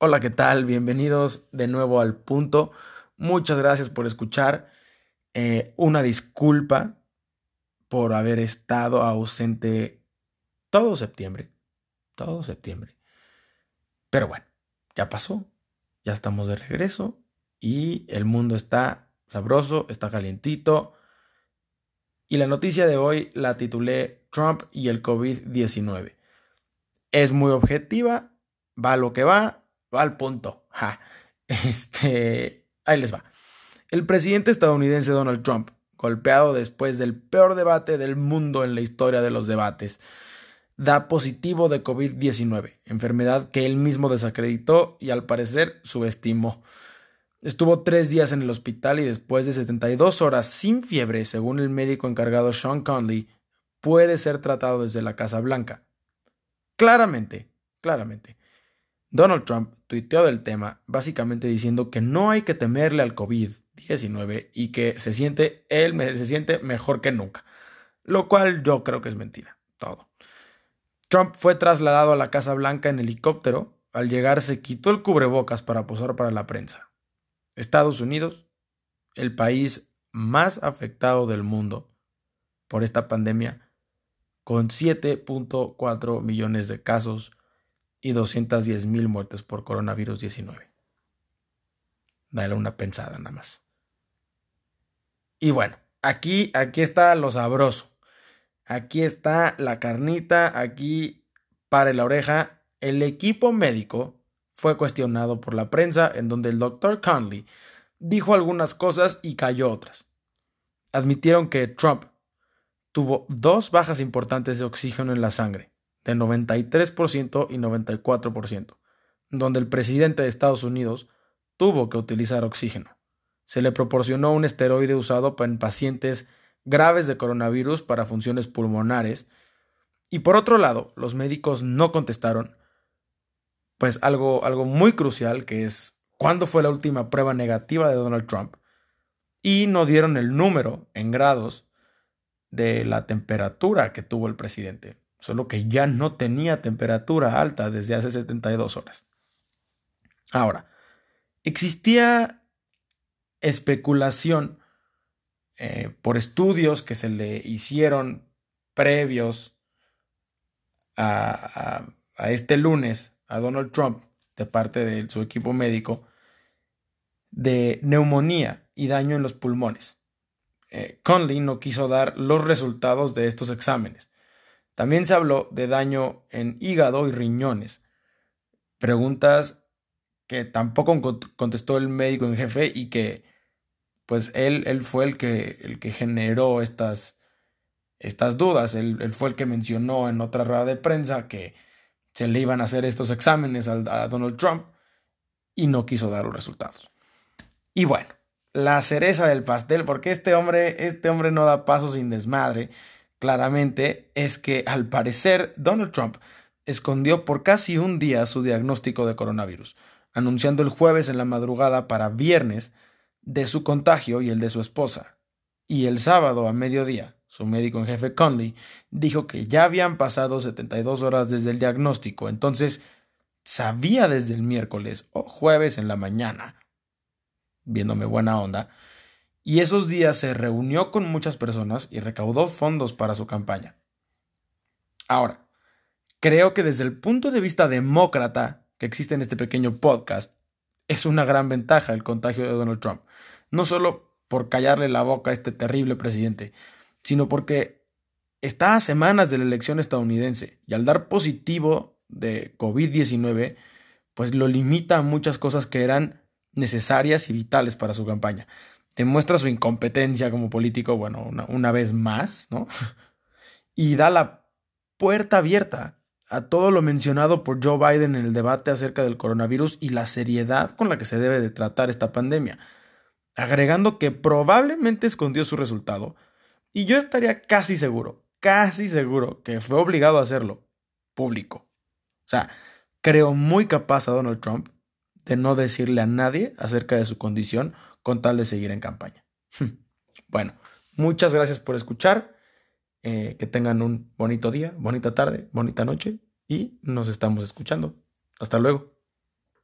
Hola, ¿qué tal? Bienvenidos de nuevo al punto. Muchas gracias por escuchar. Eh, una disculpa por haber estado ausente todo septiembre. Todo septiembre. Pero bueno, ya pasó. Ya estamos de regreso y el mundo está sabroso, está calientito. Y la noticia de hoy la titulé Trump y el COVID-19. Es muy objetiva, va lo que va, va al punto. Este, ahí les va. El presidente estadounidense Donald Trump, golpeado después del peor debate del mundo en la historia de los debates, da positivo de COVID-19, enfermedad que él mismo desacreditó y al parecer subestimó. Estuvo tres días en el hospital y después de 72 horas sin fiebre, según el médico encargado Sean Conley, puede ser tratado desde la Casa Blanca. Claramente, claramente, Donald Trump tuiteó del tema, básicamente diciendo que no hay que temerle al COVID-19 y que se siente, él se siente mejor que nunca, lo cual yo creo que es mentira, todo. Trump fue trasladado a la Casa Blanca en helicóptero, al llegar se quitó el cubrebocas para posar para la prensa. Estados Unidos, el país más afectado del mundo por esta pandemia, con 7.4 millones de casos, y 210 mil muertes por coronavirus 19. Dale una pensada nada más. Y bueno, aquí, aquí está lo sabroso. Aquí está la carnita, aquí para la oreja. El equipo médico fue cuestionado por la prensa en donde el doctor Conley dijo algunas cosas y cayó otras. Admitieron que Trump tuvo dos bajas importantes de oxígeno en la sangre de 93% y 94%, donde el presidente de Estados Unidos tuvo que utilizar oxígeno. Se le proporcionó un esteroide usado en pacientes graves de coronavirus para funciones pulmonares. Y por otro lado, los médicos no contestaron, pues algo, algo muy crucial que es cuándo fue la última prueba negativa de Donald Trump. Y no dieron el número en grados de la temperatura que tuvo el presidente solo que ya no tenía temperatura alta desde hace 72 horas. Ahora, existía especulación eh, por estudios que se le hicieron previos a, este lunes a Donald Trump de parte de su equipo médico de neumonía y daño en los pulmones. Eh, Conley no quiso dar los resultados de estos exámenes también se habló de daño en hígado y riñones. Preguntas que tampoco contestó el médico en jefe y que pues él, él fue el que, el que generó estas, estas dudas. Él, fue el que mencionó en otra rueda de prensa que se le iban a hacer estos exámenes a, a Donald Trump y no quiso dar los resultados. Y bueno, la cereza del pastel, porque este hombre, este hombre no da paso sin desmadre claramente es que al parecer Donald Trump escondió por casi un día su diagnóstico de coronavirus, anunciando el jueves en la madrugada para viernes de su contagio y el de su esposa. Y el sábado a mediodía, su médico en jefe Conley dijo que ya habían pasado 72 horas desde el diagnóstico, entonces sabía desde el miércoles o jueves en la mañana, viéndome buena onda, y esos días se reunió con muchas personas y recaudó fondos para su campaña. Ahora, creo que desde el punto de vista demócrata que existe en este pequeño podcast, es una gran ventaja el contagio de Donald Trump. No solo por callarle la boca a este terrible presidente, sino porque está a semanas de la elección estadounidense y al dar positivo de COVID-19, pues lo limita a muchas cosas que eran necesarias y vitales para su campaña demuestra su incompetencia como político, bueno, una, vez más, ¿no? Y da la puerta abierta a todo lo mencionado por Joe Biden en el debate acerca del coronavirus y la seriedad con la que se debe de tratar esta pandemia, agregando que probablemente escondió su resultado, y yo estaría casi seguro, casi seguro que fue obligado a hacerlo público. O sea, creo muy capaz a Donald Trump de no decirle a nadie acerca de su condición con tal de seguir en campaña. bueno, muchas gracias por escuchar. Eh, que tengan un bonito día, bonita tarde, bonita noche y nos estamos escuchando. Hasta luego.